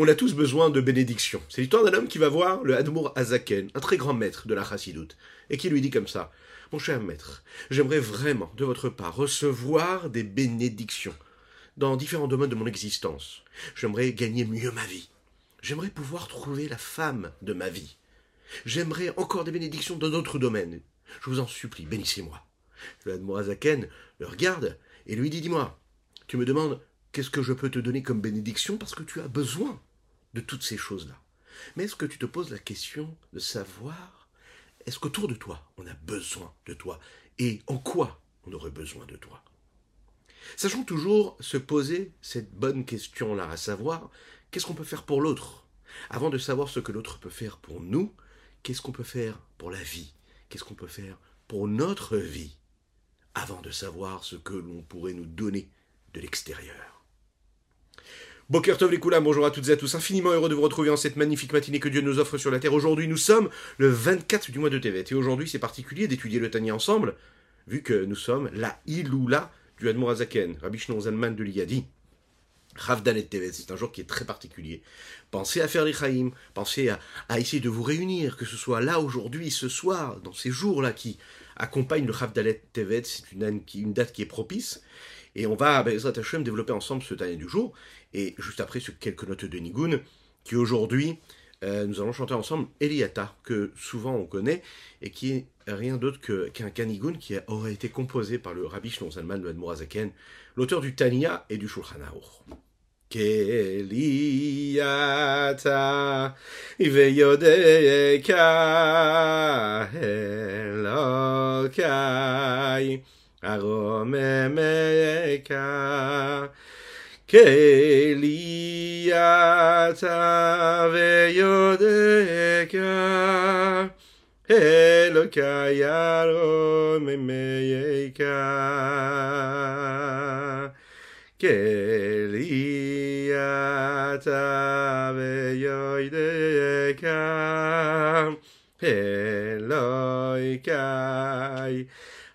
On a tous besoin de bénédiction. C'est l'histoire d'un homme qui va voir le Admour Azaken, un très grand maître de la Chassidoute, et qui lui dit comme ça Mon cher maître, j'aimerais vraiment, de votre part, recevoir des bénédictions dans différents domaines de mon existence. J'aimerais gagner mieux ma vie. J'aimerais pouvoir trouver la femme de ma vie. J'aimerais encore des bénédictions dans d'autres domaines. Je vous en supplie, bénissez-moi. Le Admour Azaken le regarde et lui dit Dis-moi, tu me demandes qu'est-ce que je peux te donner comme bénédiction parce que tu as besoin de toutes ces choses-là. Mais est-ce que tu te poses la question de savoir, est-ce qu'autour de toi, on a besoin de toi Et en quoi on aurait besoin de toi? Sachons toujours se poser cette bonne question-là, à savoir, qu'est-ce qu'on peut faire pour l'autre? Avant de savoir ce que l'autre peut faire pour nous, qu'est-ce qu'on peut faire pour la vie? Qu'est-ce qu'on peut faire pour notre vie? Avant de savoir ce que l'on pourrait nous donner de l'extérieur. Les Koulam, bonjour à toutes et à tous, infiniment heureux de vous retrouver en cette magnifique matinée que Dieu nous offre sur la terre. Aujourd'hui, nous sommes le 24 du mois de Tevet, et aujourd'hui, c'est particulier d'étudier le Tania ensemble, vu que nous sommes la Iloula du Admor Azaken, Rabbi Zalman de l'Iyadi. Ravdalet Tevet, c'est un jour qui est très particulier. Pensez à faire les Chaim, pensez à, essayer de vous réunir, que ce soit là aujourd'hui, ce soir, dans ces jours-là qui accompagnent le Ravdalet Tevet, c'est une, date qui est propice. Et on va, Bezrat Hashem, développer ensemble ce Tania du jour. Et juste après, sur quelques notes de Nigun, qui aujourd'hui, euh, nous allons chanter ensemble Eliata, que souvent on connaît, et qui est rien d'autre qu'un Kanigun qui aurait été composé par le Rabbi Shlon Salman de Admorazaken, l'auteur du Tania et du Shulchan Aruch. keli ata ve yodeka elo kayaro me meika keli ata ve yodeka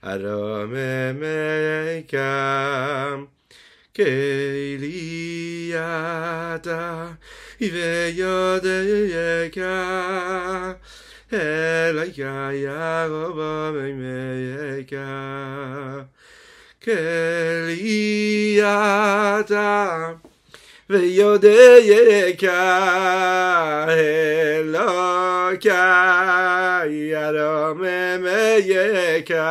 arome meika Elokai aromemeka Keliata Iveyodeka Elaka Yaroba Memeka Keliata Veyodeka Eloka Yaromemeka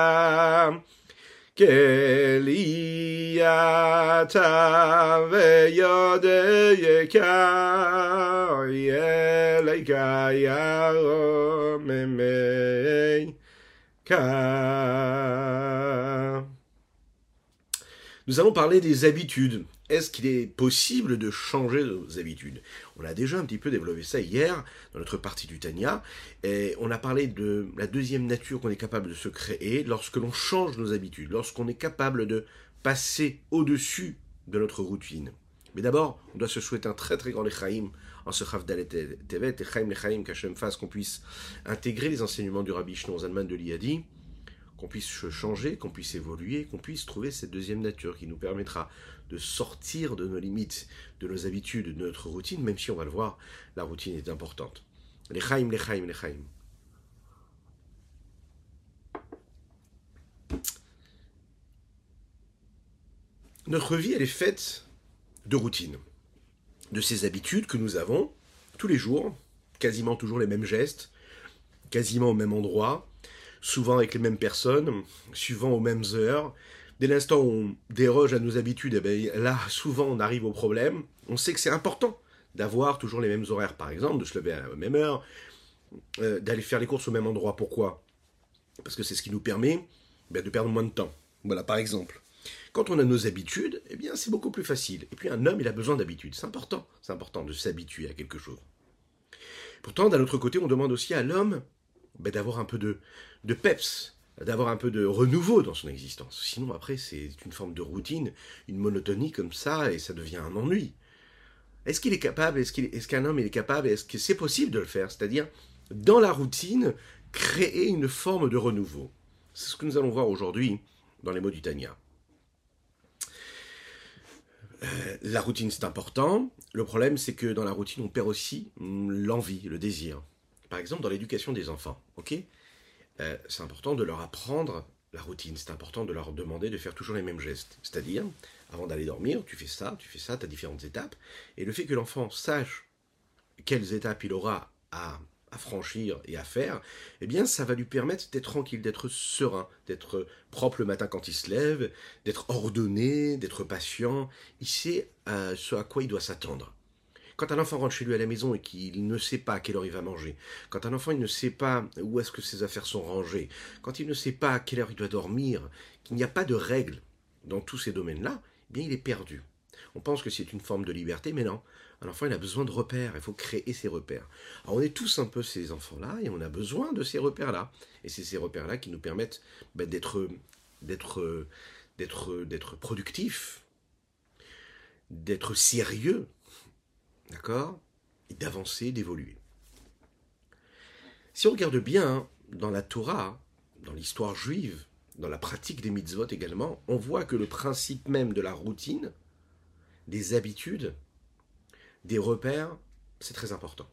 Nous allons parler des habitudes. Est-ce qu'il est possible de changer nos habitudes? On a déjà un petit peu développé ça hier dans notre partie du Tania, et on a parlé de la deuxième nature qu'on est capable de se créer lorsque l'on change nos habitudes, lorsqu'on est capable de passer au-dessus de notre routine. Mais d'abord, on doit se souhaiter un très très grand Lechaim en ce Chavdalet Tevet, Lechaim Lechaim qu'Hachem fasse qu'on puisse intégrer les enseignements du Rabbi Shnon Zalman de l'Iyadi, qu'on puisse changer, qu'on puisse évoluer, qu'on puisse trouver cette deuxième nature qui nous permettra de sortir de nos limites, de nos habitudes, de notre routine, même si on va le voir, la routine est importante. Les chaim, les chaim, les chaim. Notre vie, elle est faite de routines, de ces habitudes que nous avons tous les jours, quasiment toujours les mêmes gestes, quasiment au même endroit, souvent avec les mêmes personnes, suivant aux mêmes heures. Dès l'instant où on déroge à nos habitudes, eh bien, là, souvent, on arrive au problème. On sait que c'est important d'avoir toujours les mêmes horaires, par exemple, de se lever à la même heure, euh, d'aller faire les courses au même endroit. Pourquoi? Parce que c'est ce qui nous permet ben, de perdre moins de temps. Voilà, par exemple. Quand on a nos habitudes, eh bien, c'est beaucoup plus facile. Et puis, un homme, il a besoin d'habitudes. C'est important. C'est important de s'habituer à quelque chose. Pourtant, d'un autre côté, on demande aussi à l'homme ben, d'avoir un peu de peps, d'avoir un peu de renouveau dans son existence. Sinon, après, c'est une forme de routine, une monotonie comme ça, et ça devient un ennui. Est-ce qu'il est capable, est-ce qu'un homme est capable, est-ce que c'est possible de le faire? C'est-à-dire, dans la routine, créer une forme de renouveau. C'est ce que nous allons voir aujourd'hui dans les mots du Tania. Euh, la routine, c'est important. Le problème, c'est que dans la routine, on perd aussi hum, l'envie, le désir. Par exemple, dans l'éducation des enfants, ok? Euh, C'est important de leur apprendre la routine. C'est important de leur demander de faire toujours les mêmes gestes. C'est-à-dire, avant d'aller dormir, tu fais ça, tu fais ça, tu as différentes étapes. Et le fait que l'enfant sache quelles étapes il aura à franchir et à faire, eh bien, ça va lui permettre d'être tranquille, d'être serein, d'être propre le matin quand il se lève, d'être ordonné, d'être patient. Il sait euh, ce à quoi il doit s'attendre. Quand un enfant rentre chez lui à la maison et qu'il ne sait pas à quelle heure il va manger, quand un enfant il ne sait pas où est-ce que ses affaires sont rangées, quand il ne sait pas à quelle heure il doit dormir, qu'il n'y a pas de règles dans tous ces domaines-là, eh bien il est perdu. On pense que c'est une forme de liberté, mais non. Un enfant, il a besoin de repères, il faut créer ses repères. Alors on est tous un peu ces enfants-là, et on a besoin de ces repères-là. Et c'est ces repères-là qui nous permettent ben, d'être, d'être, productifs, d'être sérieux, d'accord Et d'avancer, d'évoluer. Si on regarde bien dans la Torah, dans l'histoire juive, dans la pratique des mitzvot également, on voit que le principe même de la routine, des habitudes, des repères, c'est très important.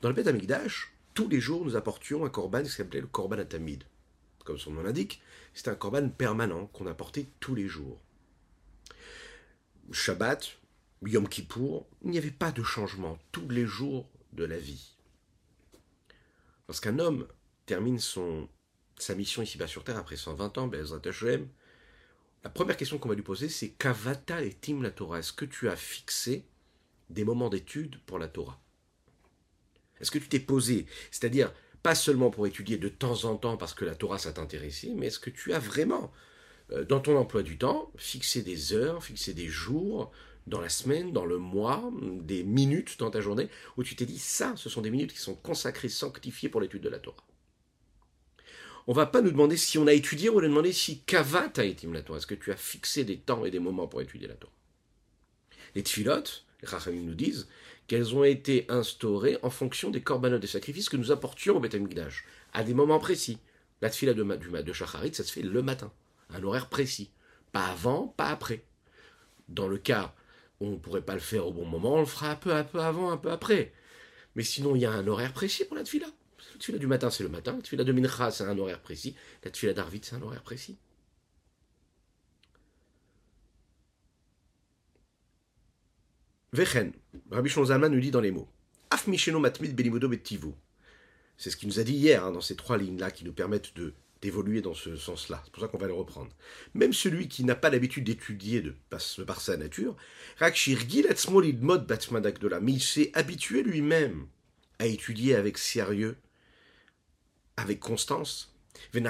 Dans le Beth Amikdash, tous les jours, nous apportions un korban qui s'appelait le korban atamid. Comme son nom l'indique, c'est un korban permanent qu'on apportait tous les jours. Shabbat, Yom Kippour, il n'y avait pas de changement tous les jours de la vie. Lorsqu'un homme termine son, sa mission ici-bas sur Terre après 120 ans, la première question qu'on va lui poser, c'est Kavata et Tim la Torah. Est-ce que tu as fixé des moments d'étude pour la Torah? Est-ce que tu t'es posé, c'est-à-dire pas seulement pour étudier de temps en temps parce que la Torah ça t'intéressait, mais est-ce que tu as vraiment, euh, dans ton emploi du temps, fixé des heures, fixé des jours, dans la semaine, dans le mois, des minutes dans ta journée, où tu t'es dit ça, ce sont des minutes qui sont consacrées, sanctifiées pour l'étude de la Torah on va pas nous demander si on a étudié, on va nous demander si kavat a été la Torah. Est-ce que tu as fixé des temps et des moments pour étudier la Torah? Les tfilotes, les nous disent qu'elles ont été instaurées en fonction des corbanotes des sacrifices que nous apportions au Beth à des moments précis. La tfila de, de, de Shacharit, ça se fait le matin, à un horaire précis. Pas avant, pas après. Dans le cas on ne pourrait pas le faire au bon moment, on le fera un peu, un peu avant, un peu après. Mais sinon, il y a un horaire précis pour la tfila. La tfila du matin, c'est le matin. La tfila de Mincha, c'est un horaire précis. La tfila d'Arvit, c'est un horaire précis. Vechen, Rabbi Shonzalman nous dit dans les mots Af matmid belimodo C'est ce qu'il nous a dit hier, hein, dans ces trois lignes-là, qui nous permettent de d'évoluer dans ce sens-là. C'est pour ça qu'on va le reprendre. Même celui qui n'a pas l'habitude d'étudier de, par sa nature, mais il s'est habitué lui-même à étudier avec sérieux, avec constance. Et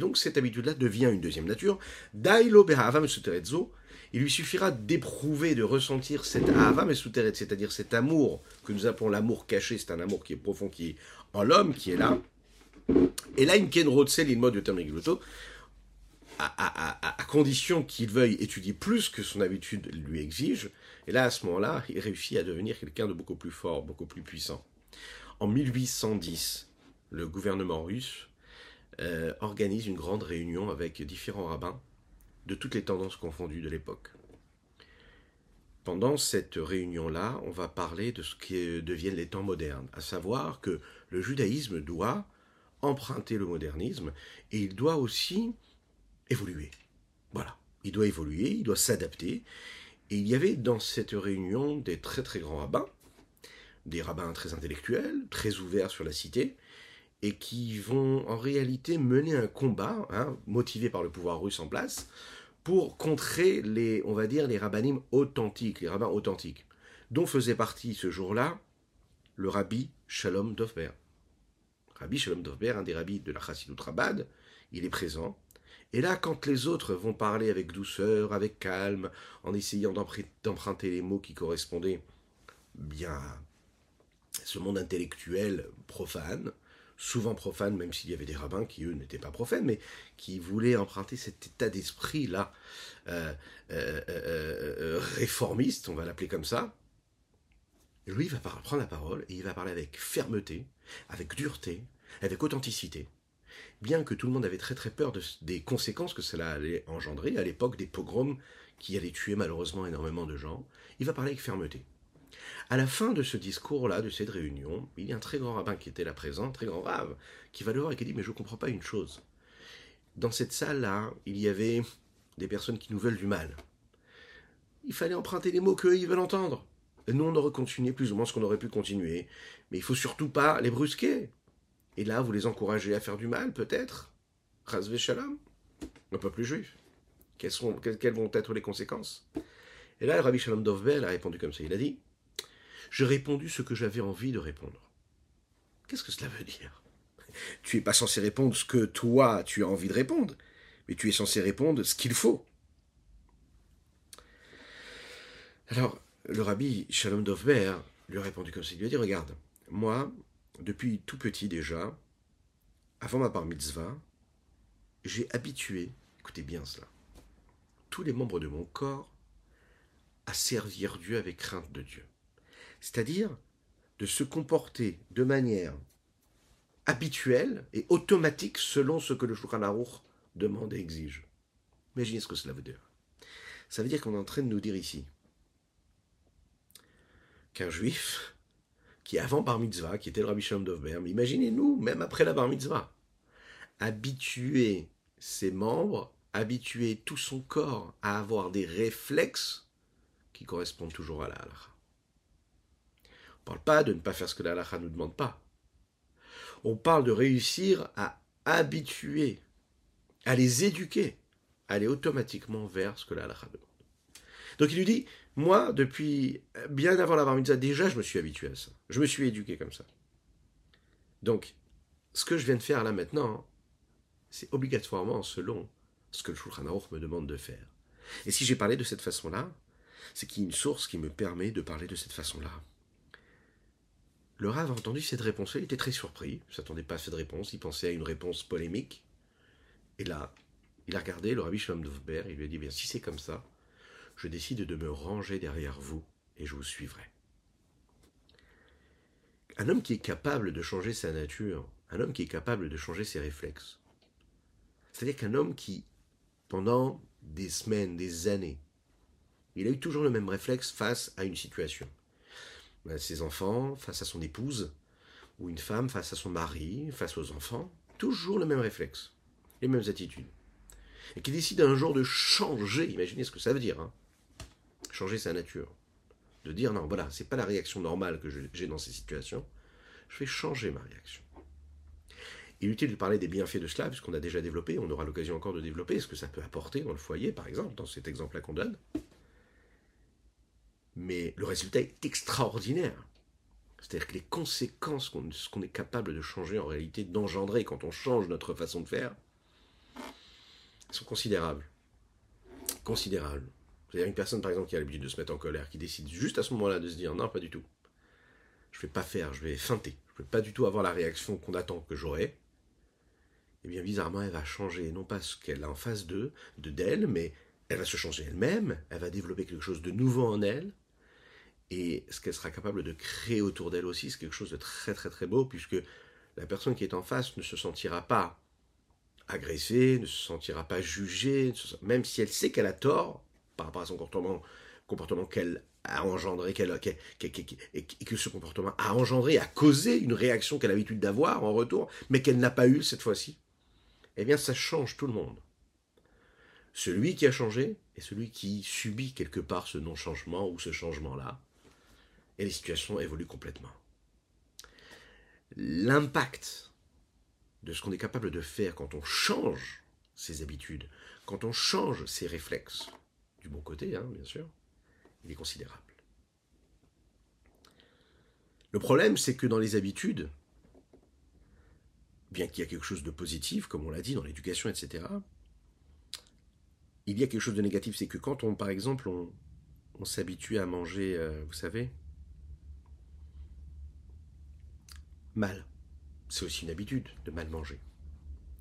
donc cette habitude-là devient une deuxième nature il lui suffira d'éprouver, de ressentir cet ava mesuteret, c'est-à-dire cet amour que nous appelons l'amour caché, c'est un amour qui est profond, qui est en l'homme, qui est là. Et là, Inken Rotzel, il mode de terme à, à, condition qu'il veuille étudier plus que son habitude lui exige. Et là, à ce moment-là, il réussit à devenir quelqu'un de beaucoup plus fort, beaucoup plus puissant. En 1810, le gouvernement russe euh, organise une grande réunion avec différents rabbins de toutes les tendances confondues de l'époque. Pendant cette réunion-là, on va parler de ce qui deviennent les temps modernes, à savoir que le judaïsme doit emprunter le modernisme et il doit aussi évoluer. Voilà, il doit évoluer, il doit s'adapter. Et il y avait dans cette réunion des très très grands rabbins, des rabbins très intellectuels, très ouverts sur la cité, et qui vont en réalité mener un combat, hein, motivé par le pouvoir russe en place, pour contrer les, on va dire, les rabbinim authentiques, les rabbins authentiques, dont faisait partie ce jour-là le rabbi Shalom Dovber. Rabbi Shalom Dovber, un des rabbis de la Chassidut Rabad, il est présent. Et là, quand les autres vont parler avec douceur, avec calme, en essayant d'emprunter les mots qui correspondaient bien à ce monde intellectuel profane, souvent profanes, même s'il y avait des rabbins qui, eux, n'étaient pas profanes, mais qui voulaient emprunter cet état d'esprit-là, euh, euh, euh, réformiste, on va l'appeler comme ça. Lui, va prendre la parole et il va parler avec fermeté, avec dureté, avec authenticité, bien que tout le monde avait très très peur des conséquences que cela allait engendrer à l'époque des pogroms qui allait tuer malheureusement énormément de gens, il va parler avec fermeté. À la fin de ce discours-là, de cette réunion, il y a un très grand rabbin qui était là présent, très grand rave, qui va le voir et qui dit Mais je ne comprends pas une chose. Dans cette salle-là, il y avait des personnes qui nous veulent du mal. Il fallait emprunter les mots qu'eux, ils veulent entendre. Nous, on aurait continué plus ou moins ce qu'on aurait pu continuer. Mais il faut surtout pas les brusquer. Et là, vous les encouragez à faire du mal, peut-être? Razvé Shalom Un peuple juif. Quelles, sont, quelles, vont être les conséquences? Et là, le Rabbi Shalom Dovbel a répondu comme ça. Il a dit J'ai répondu ce que j'avais envie de répondre. Qu'est-ce que cela veut dire Tu n'es pas censé répondre ce que toi, tu as envie de répondre, mais tu es censé répondre ce qu'il faut. Alors, le rabbi Shalom Dovber lui a répondu comme ça. Il lui a dit Regarde, moi, depuis tout petit déjà, avant ma bar mitzvah, j'ai habitué, écoutez bien cela, tous les membres de mon corps à servir Dieu avec crainte de Dieu. C'est-à-dire de se comporter de manière habituelle et automatique selon ce que le Shulchan Aruch demande et exige. Imaginez ce que cela veut dire. Ça veut dire qu'on est en train de nous dire ici qu'un juif, qui avant bar mitzvah, qui était le Rabbi Shalom Dovber, mais imaginez-nous, même après la bar mitzvah, habituer ses membres, habituer tout son corps à avoir des réflexes qui correspondent toujours à la halakha. On ne parle pas de ne pas faire ce que la halakha nous demande pas. On parle de réussir à habituer, à les éduquer, à aller automatiquement vers ce que la halakha demande. Donc il lui dit, moi, depuis bien avant la bar mitzvah, déjà, je me suis habitué à ça. Je me suis éduqué comme ça. Donc, ce que je viens de faire là maintenant, c'est obligatoirement selon ce que le Shulchan Aruch me demande de faire. Et si j'ai parlé de cette façon-là, c'est qu'il y a une source qui me permet de parler de cette façon-là. Le Rav a entendu cette réponse, il était très surpris, il ne s'attendait pas à cette réponse, il pensait à une réponse polémique. Et là, il a regardé le Rabbi Shalom il lui a dit, bien si c'est comme ça, je décide de me ranger derrière vous et je vous suivrai. Un homme qui est capable de changer sa nature, un homme qui est capable de changer ses réflexes, c'est-à-dire qu'un homme qui, pendant des semaines, des années, il a eu toujours le même réflexe face à une situation. Ses enfants, face à son épouse, ou une femme face à son mari, face aux enfants, toujours le même réflexe, les mêmes attitudes. Et qui décide un jour de changer, imaginez ce que ça veut dire, hein, changer sa nature. De dire non, voilà, c'est pas la réaction normale que j'ai dans ces situations. Je vais changer ma réaction. Il est utile de parler des bienfaits de cela, puisqu'on a déjà développé, on aura l'occasion encore de développer ce que ça peut apporter dans le foyer, par exemple, dans cet exemple-là qu'on donne. Mais le résultat est extraordinaire. C'est-à-dire que les conséquences qu'on est capable de changer, en réalité, d'engendrer quand on change notre façon de faire, sont considérables. Considérables. C'est-à-dire une personne, par exemple, qui a l'habitude de se mettre en colère, qui décide juste à ce moment-là de se dire non, pas du tout. Je ne vais pas faire, je vais feinter. Je ne vais pas du tout avoir la réaction qu'on attend que j'aurai. Eh bien, bizarrement, elle va changer, non pas ce qu'elle a en face d'eux, de d'elle, mais elle va se changer elle-même, elle va développer quelque chose de nouveau en elle, et ce qu'elle sera capable de créer autour d'elle aussi, c'est quelque chose de très très très beau, puisque la personne qui est en face ne se sentira pas agressée, ne se sentira pas jugée, même si elle sait qu'elle a tort, par rapport à son comportement, qu'elle a engendré, qu'elle, et que ce comportement a engendré, a causé une réaction qu'elle a l'habitude d'avoir en retour, mais qu'elle n'a pas eue cette fois-ci, eh bien ça change tout le monde. Celui qui a changé et celui qui subit quelque part ce non-changement ou ce changement-là, et les situations évoluent complètement. L'impact de ce qu'on est capable de faire quand on change ses habitudes, quand on change ses réflexes, du bon côté, hein, bien sûr, il est considérable. Le problème, c'est que dans les habitudes, bien qu'il y a quelque chose de positif, comme on l'a dit, dans l'éducation, etc., il y a quelque chose de négatif, c'est que quand on, par exemple, on, s'habitue à manger, euh, vous savez, mal, c'est aussi une habitude de mal manger.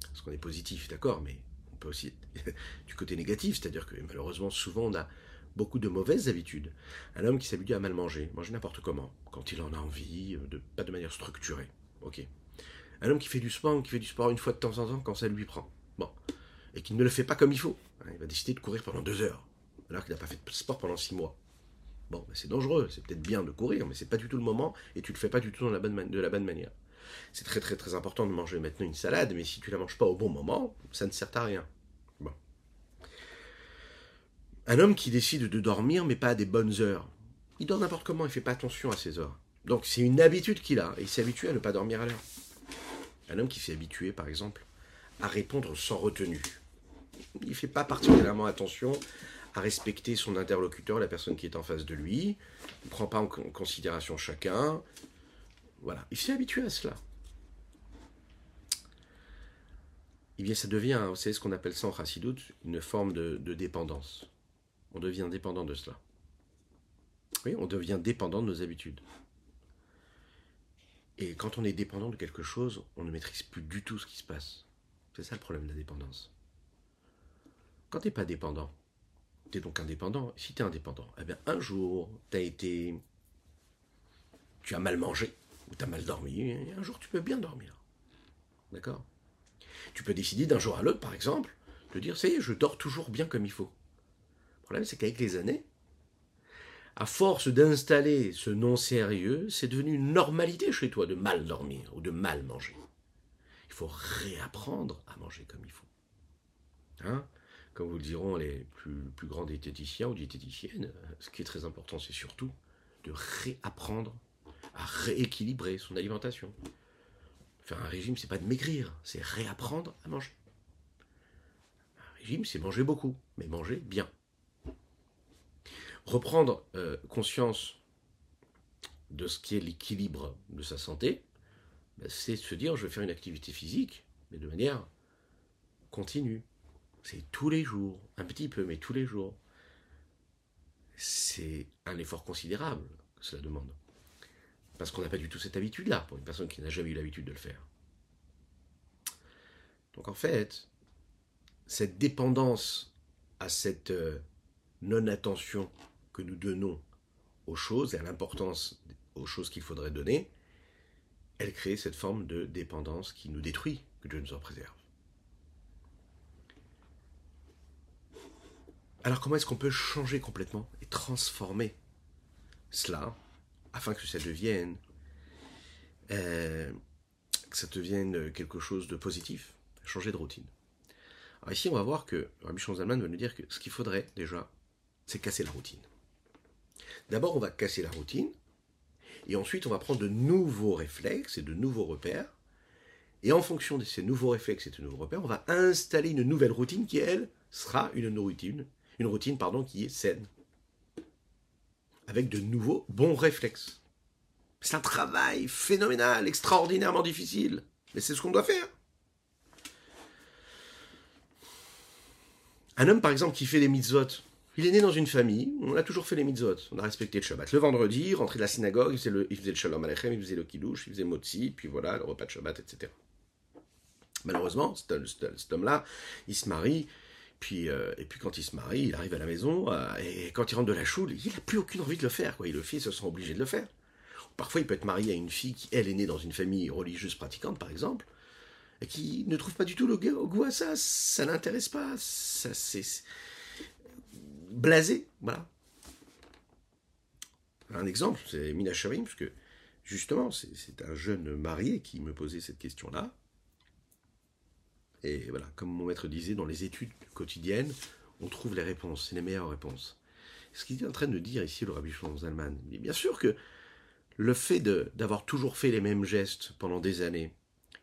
Parce qu'on est positif, d'accord, mais aussi du côté négatif, c'est-à-dire que malheureusement, souvent, on a beaucoup de mauvaises habitudes. Un homme qui s'habitue à mal manger, manger n'importe comment, quand il en a envie, euh, pas de manière structurée. Ok. Un homme qui fait du sport, qui fait du sport une fois de temps en temps quand ça lui prend. Bon. Et qui ne le fait pas comme il faut. Hein, il va décider de courir pendant deux heures. alors qu'il n'a pas fait de sport pendant six mois. Bon, c'est dangereux, c'est peut-être bien de courir, mais c'est pas du tout le moment et tu le fais pas du tout de la bonne manière. C'est très très très important de manger maintenant une salade, mais si tu la manges pas au bon moment, ça ne sert à rien. Bon. Un homme qui décide de dormir, mais pas à des bonnes heures, il dort n'importe comment, il fait pas attention à ses heures. Donc c'est une habitude qu'il a, et il s'est habitué à ne pas dormir à l'heure. Un homme qui s'est habitué, par exemple, à répondre sans retenue. Il ne fait pas particulièrement attention à respecter son interlocuteur, la personne qui est en face de lui. Il prend pas en considération chacun. Voilà, il s'est habitué à cela. Eh bien, ça devient, vous savez ce qu'on appelle ça en chassidoute, une forme de, dépendance. On devient dépendant de cela. Oui, on devient dépendant de nos habitudes. Et quand on est dépendant de quelque chose, on ne maîtrise plus du tout ce qui se passe. C'est ça le problème de la dépendance. Quand tu n'es pas dépendant, tu es donc indépendant. Si tu es indépendant, eh bien un jour, tu as été. Tu as mal mangé, ou tu as mal dormi, un jour tu peux bien dormir. D'accord? Tu peux décider d'un jour à l'autre, par exemple, de dire ça y est, je dors toujours bien comme il faut. Le problème, c'est qu'avec les années, à force d'installer ce non sérieux, c'est devenu une normalité chez toi de mal dormir ou de mal manger. Il faut réapprendre à manger comme il faut. Hein? Comme vous le diront les plus, plus grands diététiciens ou diététiciennes, ce qui est très important, c'est surtout de réapprendre à rééquilibrer son alimentation. Faire un régime, c'est pas de maigrir, c'est réapprendre à manger. Un régime, c'est manger beaucoup, mais manger bien. Reprendre euh, conscience de ce qui est l'équilibre de sa santé, ben, c'est se dire je vais faire une activité physique, mais de manière continue. C'est tous les jours, un petit peu, mais tous les jours. C'est un effort considérable que cela demande. Parce qu'on n'a pas du tout cette habitude-là, pour une personne qui n'a jamais eu l'habitude de le faire. Donc en fait, cette dépendance à cette euh, non-attention que nous donnons aux choses et à l'importance aux choses qu'il faudrait donner, elle crée cette forme de dépendance qui nous détruit, que Dieu nous en préserve. Alors comment est-ce qu'on peut changer complètement et transformer cela afin que ça devienne euh, que ça devienne quelque chose de positif, changer de routine. Ici, on va voir que Rabbi Zalman va nous dire que ce qu'il faudrait déjà, c'est casser la routine. D'abord, on va casser la routine, et ensuite, on va prendre de nouveaux réflexes et de nouveaux repères, et en fonction de ces nouveaux réflexes et de nouveaux repères, on va installer une nouvelle routine qui, elle, sera une routine une routine pardon, qui est saine, avec de nouveaux bons réflexes. C'est un travail phénoménal, extraordinairement difficile, mais c'est ce qu'on doit faire. Un homme, par exemple, qui fait les mitzvot, il est né dans une famille, on a toujours fait les mitzvot, on a respecté le Shabbat. Le vendredi, rentré de la synagogue, il faisait le, le Shalom Aleichem, il faisait le Kiddush, il faisait Motzi, puis voilà, le repas de Shabbat, etc. Malheureusement, cet homme-là, il se marie, euh, et puis quand il se marie, il arrive à la maison, euh, et quand il rentre de la choule, il n'a plus aucune envie de le faire. Quoi. Il le il se sent obligé de le faire. Parfois, il peut être marié à une fille qui, elle, est née dans une famille religieuse pratiquante, par exemple, et qui ne trouve pas du tout le goût à ça. Ça l'intéresse pas. Ça, c'est blasé. Voilà. Un exemple, c'est Mina Sharim, parce que justement, c'est un jeune marié qui me posait cette question-là. Et voilà, comme mon maître disait, dans les études quotidiennes, on trouve les réponses, c'est les meilleures réponses. Ce qu'il est en train de dire ici, le rabbi Shlomo Zalman, bien sûr que le fait d'avoir toujours fait les mêmes gestes pendant des années,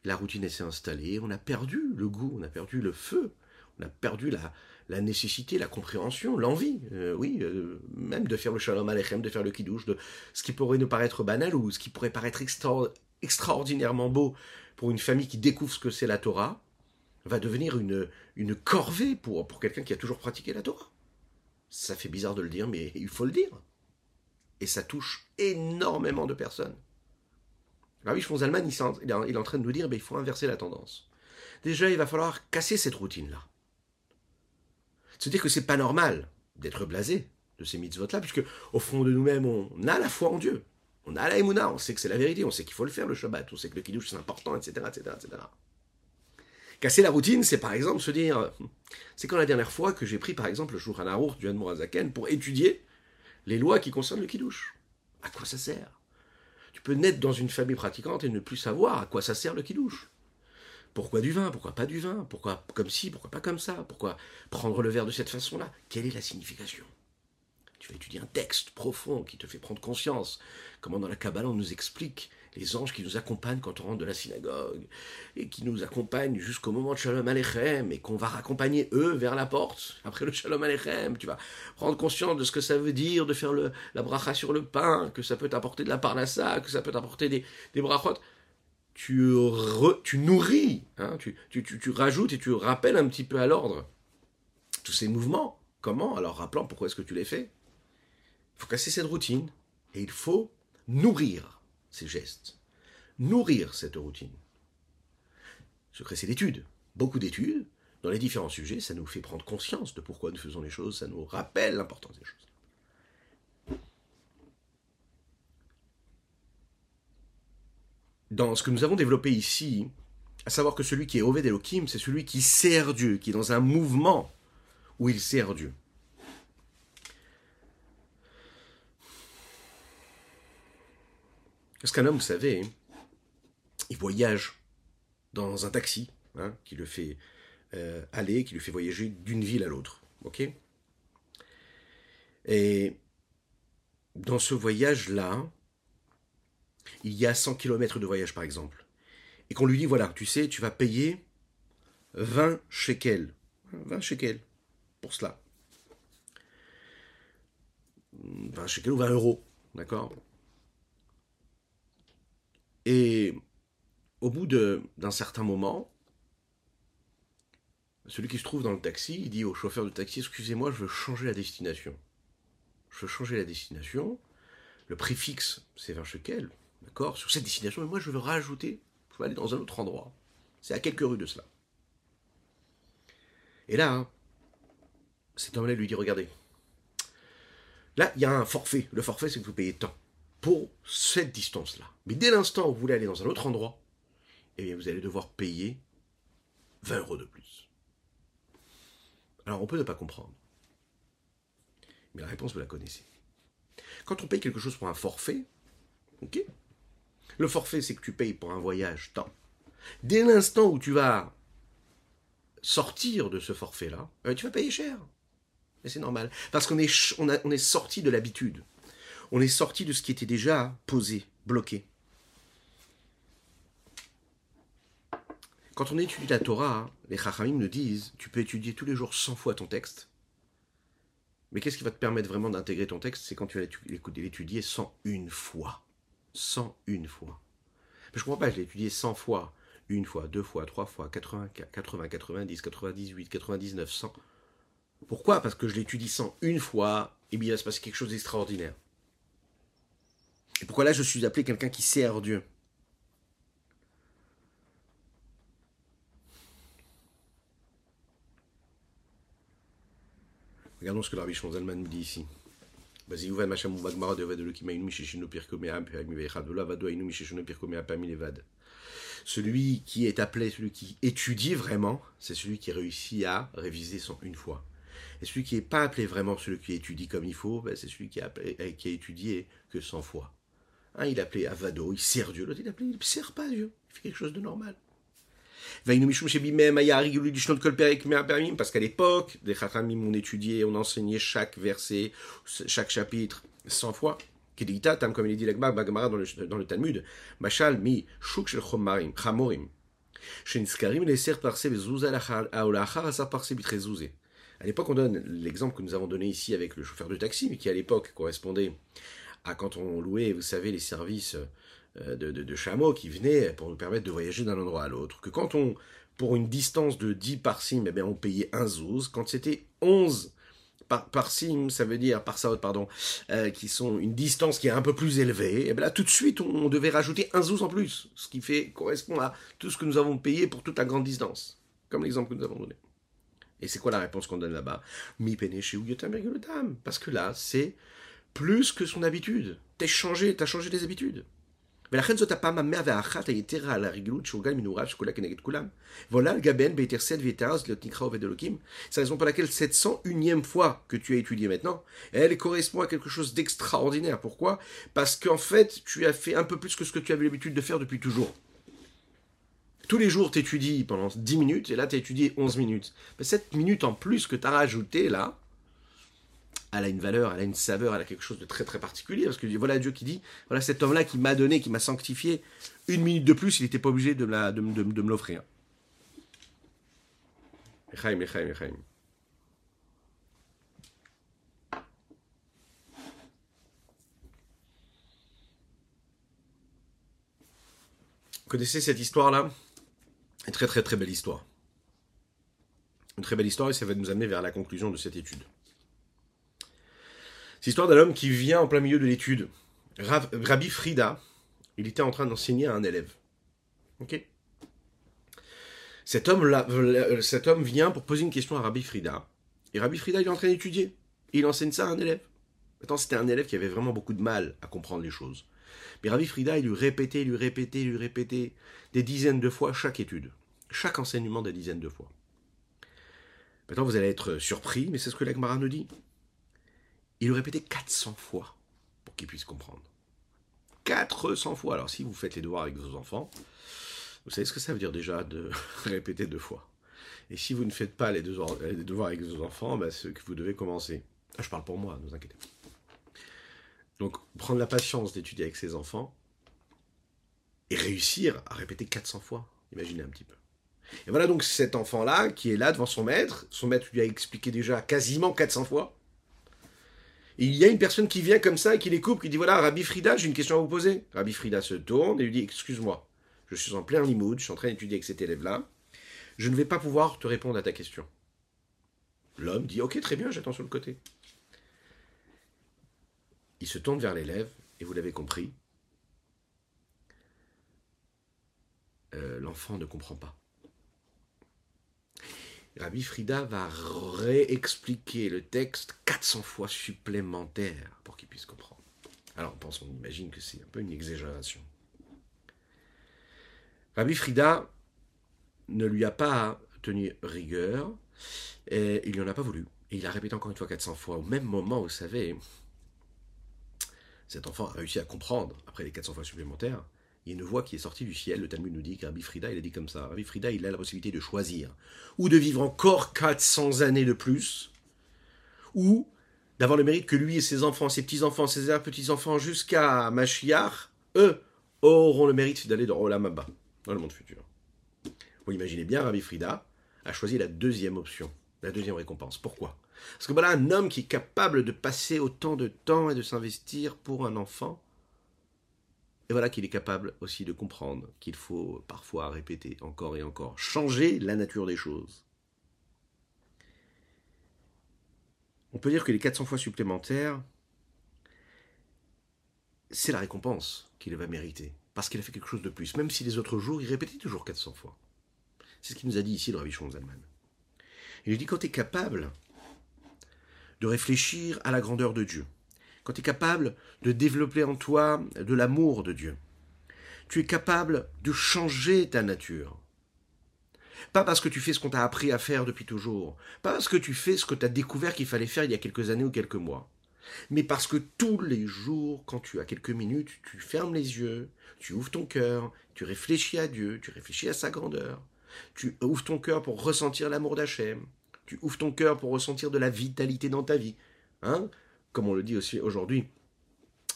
la routine s'est installée, on a perdu le goût, on a perdu le feu, on a perdu la, nécessité, la compréhension, l'envie, euh, oui, euh, même de faire le shalom aleichem, de faire le kiddush, de ce qui pourrait nous paraître banal ou ce qui pourrait paraître extraordinairement beau pour une famille qui découvre ce que c'est la Torah, va devenir une, corvée pour, quelqu'un qui a toujours pratiqué la Torah. Ça fait bizarre de le dire, mais il faut le dire. Et ça touche énormément de personnes. Rabbi Zalman, il, il est en train de nous dire, ben, il faut inverser la tendance. Déjà, il va falloir casser cette routine-là. Se dire que c'est pas normal d'être blasé de ces mitzvot-là, puisque au fond de nous-mêmes, on a la foi en Dieu. On a la émouna, on sait que c'est la vérité, on sait qu'il faut le faire le Shabbat, on sait que le Kiddush c'est important, etc., etc., etc. Casser la routine, c'est par exemple se dire, c'est quand la dernière fois que j'ai pris par exemple le Shulchan Aruch du Admor Azaken pour étudier les lois qui concernent le Kiddush. À quoi ça sert? Tu peux naître dans une famille pratiquante et ne plus savoir à quoi ça sert le Kiddush. Pourquoi du vin? Pourquoi pas du vin? Pourquoi comme ci? Pourquoi pas comme ça? Pourquoi prendre le verre de cette façon-là? Quelle est la signification? Tu vas étudier un texte profond qui te fait prendre conscience. Comment dans la Kabbalah on nous explique les anges qui nous accompagnent quand on rentre de la synagogue, et qui nous accompagnent jusqu'au moment de Shalom Aleichem, et qu'on va raccompagner eux vers la porte, après le Shalom Aleichem, tu vas prendre conscience de ce que ça veut dire de faire la bracha sur le pain, que ça peut t'apporter de la parnassa, que ça peut t'apporter des, des brachot. Tu, tu nourris, hein, tu rajoutes et tu rappelles un petit peu à l'ordre tous ces mouvements. Comment? Alors rappelant pourquoi est-ce que tu les fais? Il faut casser cette routine et il faut nourrir ces gestes, nourrir cette routine. Secret, c'est l'étude. Beaucoup d'études dans les différents sujets, ça nous fait prendre conscience de pourquoi nous faisons les choses, ça nous rappelle l'importance des choses. Dans ce que nous avons développé ici, à savoir que celui qui est Oved Elohim, c'est celui qui sert Dieu, qui est dans un mouvement où il sert Dieu. Parce qu'un homme, vous savez, il voyage dans un taxi hein, qui le fait euh, aller, qui le fait voyager d'une ville à l'autre. Ok? Et dans ce voyage-là, il y a 100 km de voyage par exemple. Et qu'on lui dit voilà, tu sais, tu vas payer 20 shekels. 20 shekels pour cela. 20 shekels ou 20 euros. D'accord? Et au bout d'un certain moment, celui qui se trouve dans le taxi, il dit au chauffeur de taxi, excusez-moi, je veux changer la destination. Je veux changer la destination. Le préfixe, c'est 20 shekels, d'accord, sur cette destination, mais moi je veux rajouter, je veux aller dans un autre endroit. C'est à quelques rues de cela. Et là, hein, cet homme-là lui dit, regardez, là, il y a un forfait. Le forfait, c'est que vous payez tant pour cette distance-là. Mais dès l'instant où vous voulez aller dans un autre endroit, eh vous allez devoir payer 20 euros de plus. Alors on peut ne pas comprendre. Mais la réponse, vous la connaissez. Quand on paye quelque chose pour un forfait, Le forfait, c'est que tu payes pour un voyage temps. Dès l'instant où tu vas sortir de ce forfait-là, eh tu vas payer cher. Et c'est normal. Parce qu'on est, on, on est sorti de l'habitude on est sorti de ce qui était déjà posé, bloqué. Quand on étudie la Torah, les Chachamim nous disent tu peux étudier tous les jours 100 fois ton texte. Mais qu'est-ce qui va te permettre vraiment d'intégrer ton texte? C'est quand tu vas l'étudier 101 fois. 101 fois. Je comprends pas, je l'ai étudié 100 fois. Une fois, deux fois, trois fois, 80, 80, 90, 98, 99, 100. Pourquoi? Parce que je l'étudie 101 fois, et bien il va se passer quelque chose d'extraordinaire. Et pourquoi là je suis appelé quelqu'un qui sert Dieu Regardons ce que le Rabbi Zalman nous dit ici. Celui qui est appelé, celui qui étudie vraiment, c'est celui qui réussit à réviser son une fois. Et celui qui n'est pas appelé vraiment, celui qui étudie comme il faut, ben, c'est celui qui a, qui a étudié que 100 fois. Un, il appelait Avado, il sert Dieu. L'autre, il appelait, il ne sert pas Dieu. Il fait quelque chose de normal. Parce qu'à l'époque, les Chachamim ont étudié, on enseignait chaque verset, chaque chapitre 100 fois. comme il dit dans le, dans le Talmud, Mashal mi shuk shel chamorim. Shenskarim leser parse bezouza aolachar asar parse bitrezouzé. À l'époque, on donne l'exemple que nous avons donné ici avec le chauffeur de taxi, mais qui à l'époque correspondait quand on louait, vous savez, les services euh, de, chameaux qui venaient pour nous permettre de voyager d'un endroit à l'autre, que quand on, pour une distance de 10 par sim, eh bien, on payait un zouz, quand c'était 11 par, sim, ça veut dire par saot, pardon, euh, qui sont une distance qui est un peu plus élevée, et eh bien là tout de suite on, devait rajouter un zouz en plus, ce qui fait correspond à tout ce que nous avons payé pour toute la grande distance, comme l'exemple que nous avons donné. Et c'est quoi la réponse qu'on donne là-bas? Mi chez Parce que là, c'est plus que son habitude. T'as changé, t'as changé des habitudes. ולכן זאת הפעם המאה והאחת היתרה על הרגלות שהורגל מנעוריו שכולה כנגד כולם. voilà le gaben beiter sed v'eteraz le tikra oved elokim. C'est la raison pour laquelle 701e fois que tu as étudié maintenant, elle correspond à quelque chose d'extraordinaire. Pourquoi Parce qu'en fait, tu as fait un peu plus que ce que tu avais l'habitude de faire depuis toujours. Tous les jours, tu étudies pendant 10 minutes, et là, tu as étudié 11 minutes. Mais cette minute en plus que tu as rajouté là, elle a une valeur, elle a une saveur, elle a quelque chose de très très particulier. Parce que voilà Dieu qui dit, voilà cet homme-là qui m'a donné, qui m'a sanctifié, une minute de plus, il n'était pas obligé de, me, l'offrir. Echaim, Echaim, Echaim. Connaissez cette histoire-là? Une très très très belle histoire. Une très belle histoire et ça va nous amener vers la conclusion de cette étude. C'est l'histoire d'un homme qui vient en plein milieu de l'étude. Rabbi Frida, il était en train d'enseigner à un élève. Ok? Cet homme, là, cet homme vient pour poser une question à Rabbi Frida. Et Rabbi Frida, il est en train d'étudier. Il enseigne ça à un élève. Maintenant, c'était un élève qui avait vraiment beaucoup de mal à comprendre les choses. Mais Rabbi Frida, il lui répétait, lui répétait, lui répétait des dizaines de fois chaque étude. Chaque enseignement des dizaines de fois. Maintenant, vous allez être surpris, mais c'est ce que l'Agmara nous dit. Il le répétait 400 fois pour qu'il puisse comprendre. 400 fois. Alors si vous faites les devoirs avec vos enfants, vous savez ce que ça veut dire déjà de répéter deux fois. Et si vous ne faites pas les devoirs, avec vos enfants, bah, ce que vous devez commencer. Ah, je parle pour moi, ne vous inquiétez pas. Donc prendre la patience d'étudier avec ses enfants et réussir à répéter 400 fois. Imaginez un petit peu. Et voilà donc cet enfant-là qui est là devant son maître. Son maître lui a expliqué déjà quasiment 400 fois. Il y a une personne qui vient comme ça et qui les coupe, qui dit voilà, Rabbi Frida, j'ai une question à vous poser. Rabbi Frida se tourne et lui dit excuse-moi, je suis en plein limoud, je suis en train d'étudier avec cet élève-là, je ne vais pas pouvoir te répondre à ta question. L'homme dit ok, très bien, j'attends sur le côté. Il se tourne vers l'élève, et vous l'avez compris, euh, l'enfant ne comprend pas. Rabbi Frida va réexpliquer le texte 400 fois supplémentaire pour qu'il puisse comprendre. Alors on pense, on imagine que c'est un peu une exagération. Rabbi Frida ne lui a pas tenu rigueur, et il n'y en a pas voulu. Et il a répété encore une fois 400 fois. Au même moment, vous savez, cet enfant a réussi à comprendre, après les 400 fois supplémentaires, il y a une voix qui est sortie du ciel. Le Talmud nous dit qu'Arbi Frida, il a dit comme ça. Rabbi Frida, il a la possibilité de choisir. Ou de vivre encore 400 années de plus, ou d'avoir le mérite que lui et ses enfants, ses petits-enfants, ses petits-enfants, jusqu'à Mashiach, eux, auront le mérite d'aller dans Olam Abba, dans le monde futur. Vous imaginez bien, Rabbi Frida a choisi la deuxième option, la deuxième récompense. Pourquoi? Parce que voilà un homme qui est capable de passer autant de temps et de s'investir pour un enfant, et voilà qu'il est capable aussi de comprendre qu'il faut parfois répéter encore et encore, changer la nature des choses. On peut dire que les 400 fois supplémentaires, c'est la récompense qu'il va mériter, parce qu'il a fait quelque chose de plus, même si les autres jours, il répétait toujours 400 fois. C'est ce qu'il nous a dit ici le Rabbi Zalman. Il dit quand tu es capable de réfléchir à la grandeur de Dieu, quand tu es capable de développer en toi de l'amour de Dieu, tu es capable de changer ta nature. Pas parce que tu fais ce qu'on t'a appris à faire depuis toujours, pas parce que tu fais ce que tu as découvert qu'il fallait faire il y a quelques années ou quelques mois, mais parce que tous les jours, quand tu as quelques minutes, tu fermes les yeux, tu ouvres ton cœur, tu réfléchis à Dieu, tu réfléchis à sa grandeur, tu ouvres ton cœur pour ressentir l'amour d'Hachem, tu ouvres ton cœur pour ressentir de la vitalité dans ta vie. Hein? Comme on le dit aussi aujourd'hui,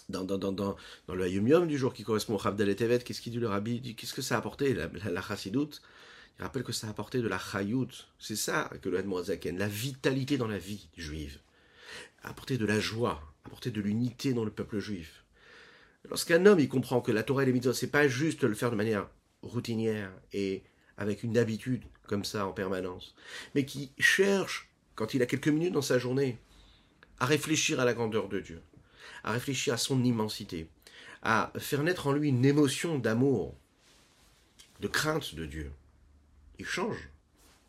dans, le Hayom du jour qui correspond au Rabdal Tevet, qu'est-ce qu'il dit le Rabbi? Qu'est-ce que ça a apporté, la, la, chassidoute? Il rappelle que ça a apporté de la chayout. C'est ça que le Hadmorazaken, la vitalité dans la vie juive. Apporter de la joie, apporter de l'unité dans le peuple juif. Lorsqu'un homme il comprend que la Torah et les mitzvot, c'est pas juste le faire de manière routinière et avec une habitude comme ça en permanence, mais qui cherche, quand il a quelques minutes dans sa journée, à réfléchir à la grandeur de Dieu, à réfléchir à son immensité, à faire naître en lui une émotion d'amour, de crainte de Dieu. Il change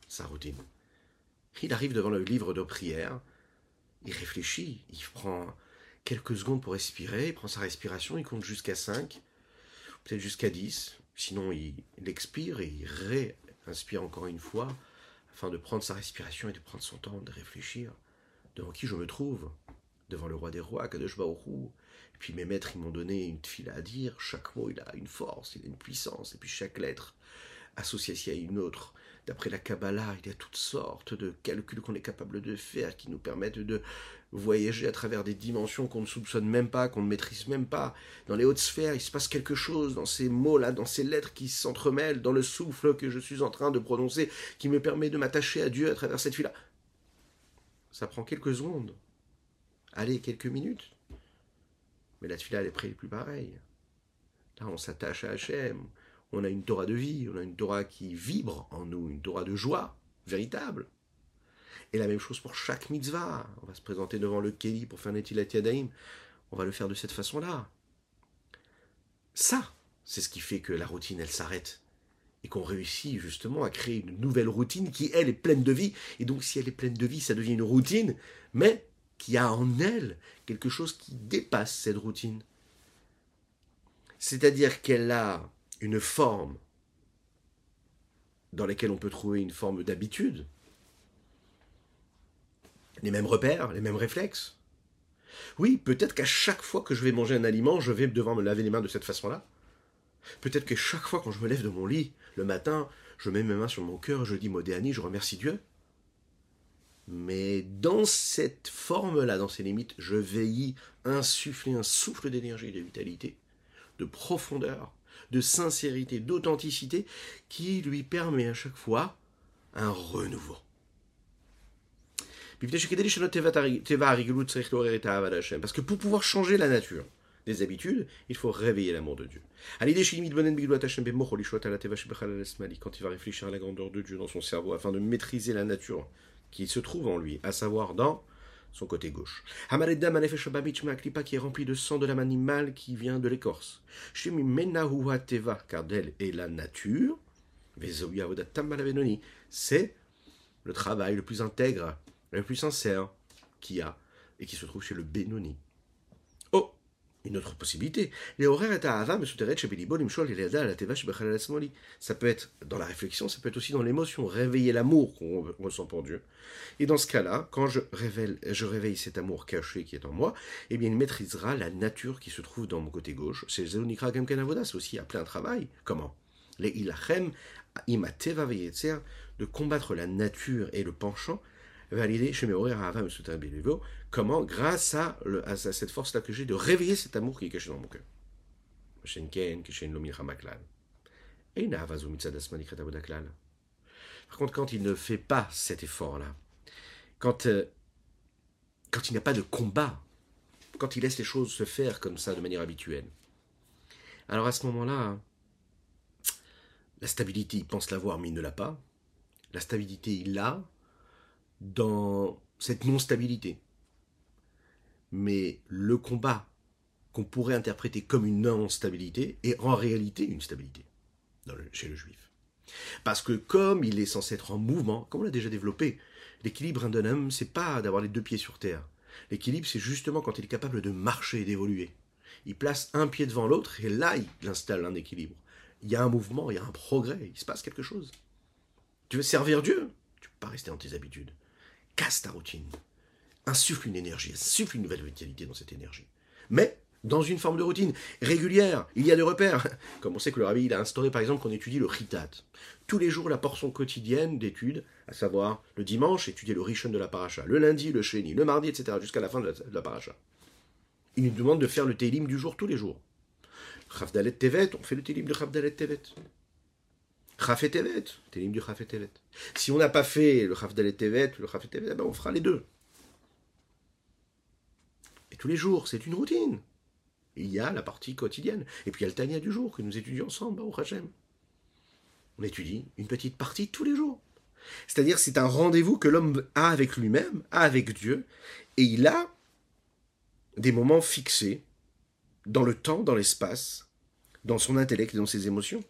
sa routine. Il arrive devant le livre de prière, il réfléchit, il prend quelques secondes pour respirer, il prend sa respiration, il compte jusqu'à 5, peut-être jusqu'à 10. Sinon, il, expire et il réinspire encore une fois, afin de prendre sa respiration et de prendre son temps, de réfléchir devant qui je me trouve, devant le roi des rois, Kadosh Hu. Et puis mes maîtres, ils m'ont donné une file à dire, chaque mot, il a une force, il a une puissance, et puis chaque lettre associée à une autre. D'après la Kabbalah, il y a toutes sortes de calculs qu'on est capable de faire qui nous permettent de voyager à travers des dimensions qu'on ne soupçonne même pas, qu'on ne maîtrise même pas. Dans les hautes sphères, il se passe quelque chose dans ces mots-là, dans ces lettres qui s'entremêlent, dans le souffle que je suis en train de prononcer, qui me permet de m'attacher à Dieu à travers cette file-là. Ça prend quelques secondes. Allez, quelques minutes. Mais la fila, elle est plus pareille. Là, on s'attache à Hachem. On a une Torah de vie, on a une Torah qui vibre en nous, une Torah de joie véritable. Et la même chose pour chaque mitzvah. On va se présenter devant le Keli pour faire Netilat Yadaim. On va le faire de cette façon-là. Ça, c'est ce qui fait que la routine, elle s'arrête. Et qu'on réussit justement à créer une nouvelle routine qui, elle, est pleine de vie. Et donc, si elle est pleine de vie, ça devient une routine, mais qui a en elle quelque chose qui dépasse cette routine. C'est-à-dire qu'elle a une forme dans laquelle on peut trouver une forme d'habitude, les mêmes repères, les mêmes réflexes. Oui, peut-être qu'à chaque fois que je vais manger un aliment, je vais devoir me laver les mains de cette façon-là. Peut-être que chaque fois quand je me lève de mon lit, le matin, je mets mes mains sur mon cœur, je dis Modéani, je remercie Dieu. Mais dans cette forme-là, dans ces limites, je veille insuffler un souffle d'énergie de vitalité, de profondeur, de sincérité, d'authenticité, qui lui permet à chaque fois un renouveau. Parce que pour pouvoir changer la nature des habitudes, il faut réveiller l'amour de Dieu. Quand il va réfléchir à la grandeur de Dieu dans son cerveau afin de maîtriser la nature qui se trouve en lui, à savoir dans son côté gauche. qui est rempli de sang de l'âme animale qui vient de l'écorce. car d'elle est la nature. C'est le travail le plus intègre le plus sincère qu'il y a et qui se trouve chez le Benoni. Une autre possibilité. Ça peut être dans la réflexion, ça peut être aussi dans l'émotion, réveiller l'amour qu'on ressent pour Dieu. Et dans ce cas-là, quand je, révèle, je réveille cet amour caché qui est en moi, eh bien il maîtrisera la nature qui se trouve dans mon côté gauche. C'est c'est aussi appeler un travail. Comment? Les ilachem, imateva de combattre la nature et le penchant comment, grâce à, à cette force-là que j'ai, de réveiller cet amour qui est caché dans mon cœur. Par contre, quand il ne fait pas cet effort-là, quand, euh, quand il n'y a pas de combat, quand il laisse les choses se faire comme ça de manière habituelle, alors à ce moment-là, la stabilité, il pense l'avoir, mais il ne l'a pas. La stabilité, il l'a, dans cette non-stabilité. Mais le combat qu'on pourrait interpréter comme une non-stabilité est en réalité une stabilité chez le juif. Parce que comme il est censé être en mouvement, comme on l'a déjà développé, l'équilibre d'un homme, c'est pas d'avoir les deux pieds sur terre. L'équilibre, c'est justement quand il est capable de marcher et d'évoluer. Il place un pied devant l'autre et là, il installe un équilibre. Il y a un mouvement, il y a un progrès, il se passe quelque chose. Tu veux servir Dieu? Tu peux pas rester dans tes habitudes casse ta routine, insuffle une énergie, insuffle une nouvelle vitalité dans cette énergie. Mais dans une forme de routine régulière, il y a des repères. Comme on sait que le rabbi il a instauré par exemple qu'on étudie le ritat. Tous les jours la portion quotidienne d'études, à savoir le dimanche, étudier le rishon de la paracha, le lundi, le sheni, le mardi, etc., jusqu'à la fin de la, paracha. Il nous demande de faire le télim du jour tous les jours. Chavdalet Tevet, on fait le télim de Chavdalet Tevet. Tevet, Télim du Tevet. Si on n'a pas fait le Chafdalet Tevet, le Chafet Tevet, eh ben on fera les deux. Et tous les jours, c'est une routine. Il y a la partie quotidienne. Et puis il y a le Tania du jour que nous étudions ensemble, au Hachem. On étudie une petite partie tous les jours. C'est-à-dire c'est un rendez-vous que l'homme a avec lui-même, a avec Dieu, et il a des moments fixés dans le temps, dans l'espace, dans son intellect et dans ses émotions.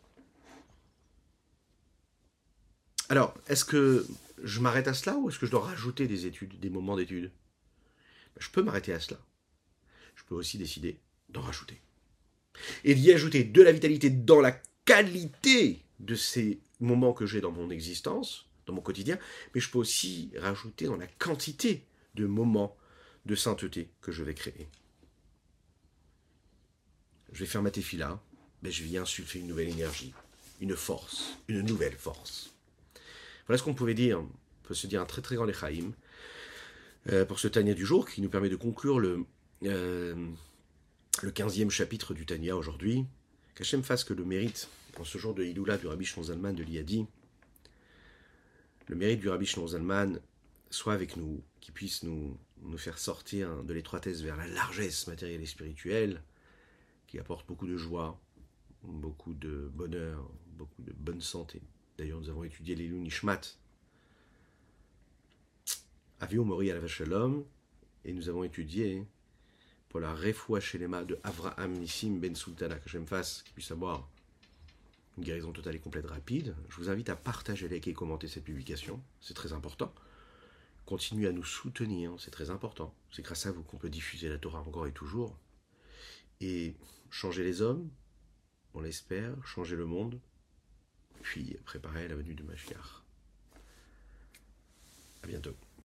Alors, est-ce que je m'arrête à cela ou est-ce que je dois rajouter des études, des moments d'études? Je peux m'arrêter à cela. Je peux aussi décider d'en rajouter. et d'y ajouter de la vitalité dans la qualité de ces moments que j'ai dans mon existence, dans mon quotidien, mais je peux aussi rajouter dans la quantité de moments de sainteté que je vais créer. Je vais faire ma tefila, mais je viens insuffler une nouvelle énergie, une force, une nouvelle force. Voilà ce qu'on pouvait dire. On peut se dire un très très grand Echaim euh, pour ce Tania du jour qui nous permet de conclure le, euh, le 15e chapitre du Tania aujourd'hui. Qu'Hachem fasse que le mérite, en ce jour de Hiloula du Rabbi Zalman de l'Iadi, le mérite du Rabbi Zalman soit avec nous, qu'il puisse nous faire sortir de l'étroitesse vers la largesse matérielle et spirituelle, qui apporte beaucoup de joie, beaucoup de bonheur, beaucoup de bonne santé. D'ailleurs, nous avons étudié les Nishmat, Avio Mori al Shalom, et nous avons étudié pour la Refoua Shelema de Avraham Nissim Ben Sultana, que j'aime fasse, qu'il puisse avoir une guérison totale et complète rapide. Je vous invite à partager, liker et commenter cette publication, c'est très important. Continuez à nous soutenir, c'est très important. C'est grâce à vous qu'on peut diffuser la Torah encore et toujours. Et changer les hommes, on l'espère, changer le monde, puis préparer la venue de Mashiach. À bientôt.